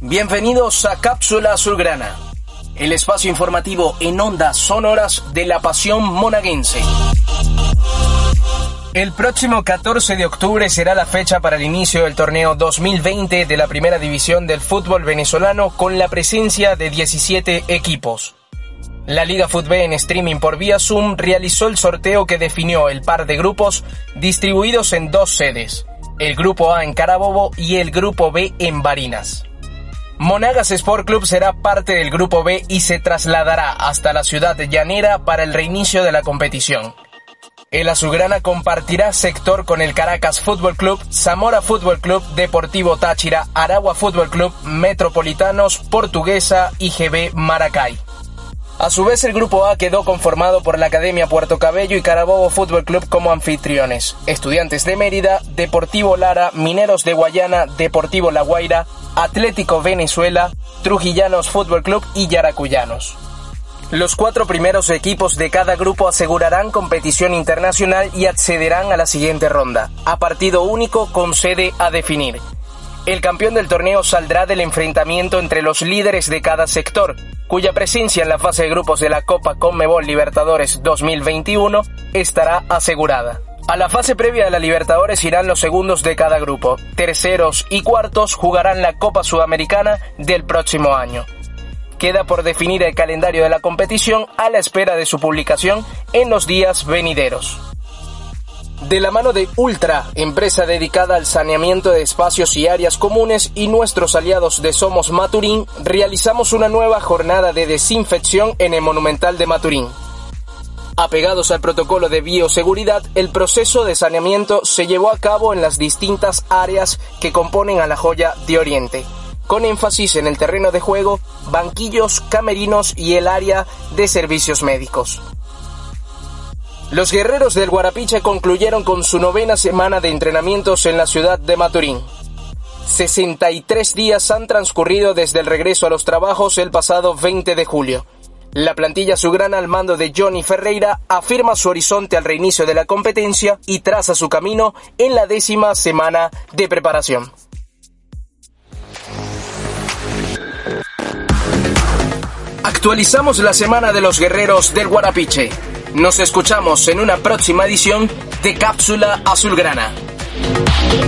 Bienvenidos a Cápsula Azulgrana, el espacio informativo en ondas sonoras de la pasión monaguense. El próximo 14 de octubre será la fecha para el inicio del torneo 2020 de la primera división del fútbol venezolano con la presencia de 17 equipos. La Liga Fútbol en streaming por vía Zoom realizó el sorteo que definió el par de grupos distribuidos en dos sedes, el grupo A en Carabobo y el grupo B en Barinas. Monagas Sport Club será parte del grupo B y se trasladará hasta la ciudad de Llanera para el reinicio de la competición. El azulgrana compartirá sector con el Caracas Fútbol Club, Zamora Fútbol Club, Deportivo Táchira, Aragua Fútbol Club, Metropolitanos, Portuguesa y GB Maracay. A su vez, el grupo A quedó conformado por la Academia Puerto Cabello y Carabobo Fútbol Club como anfitriones, Estudiantes de Mérida, Deportivo Lara, Mineros de Guayana, Deportivo La Guaira, Atlético Venezuela, Trujillanos Fútbol Club y Yaracuyanos. Los cuatro primeros equipos de cada grupo asegurarán competición internacional y accederán a la siguiente ronda, a partido único con sede a definir. El campeón del torneo saldrá del enfrentamiento entre los líderes de cada sector, cuya presencia en la fase de grupos de la Copa Conmebol Libertadores 2021 estará asegurada. A la fase previa de la Libertadores irán los segundos de cada grupo. Terceros y cuartos jugarán la Copa Sudamericana del próximo año. Queda por definir el calendario de la competición a la espera de su publicación en los días venideros. De la mano de Ultra, empresa dedicada al saneamiento de espacios y áreas comunes, y nuestros aliados de Somos Maturín, realizamos una nueva jornada de desinfección en el Monumental de Maturín. Apegados al protocolo de bioseguridad, el proceso de saneamiento se llevó a cabo en las distintas áreas que componen a la joya de Oriente con énfasis en el terreno de juego, banquillos, camerinos y el área de servicios médicos. Los guerreros del Guarapiche concluyeron con su novena semana de entrenamientos en la ciudad de Maturín. 63 días han transcurrido desde el regreso a los trabajos el pasado 20 de julio. La plantilla sugrana al mando de Johnny Ferreira afirma su horizonte al reinicio de la competencia y traza su camino en la décima semana de preparación. Actualizamos la semana de los guerreros del Guarapiche. Nos escuchamos en una próxima edición de Cápsula Azulgrana. Grana.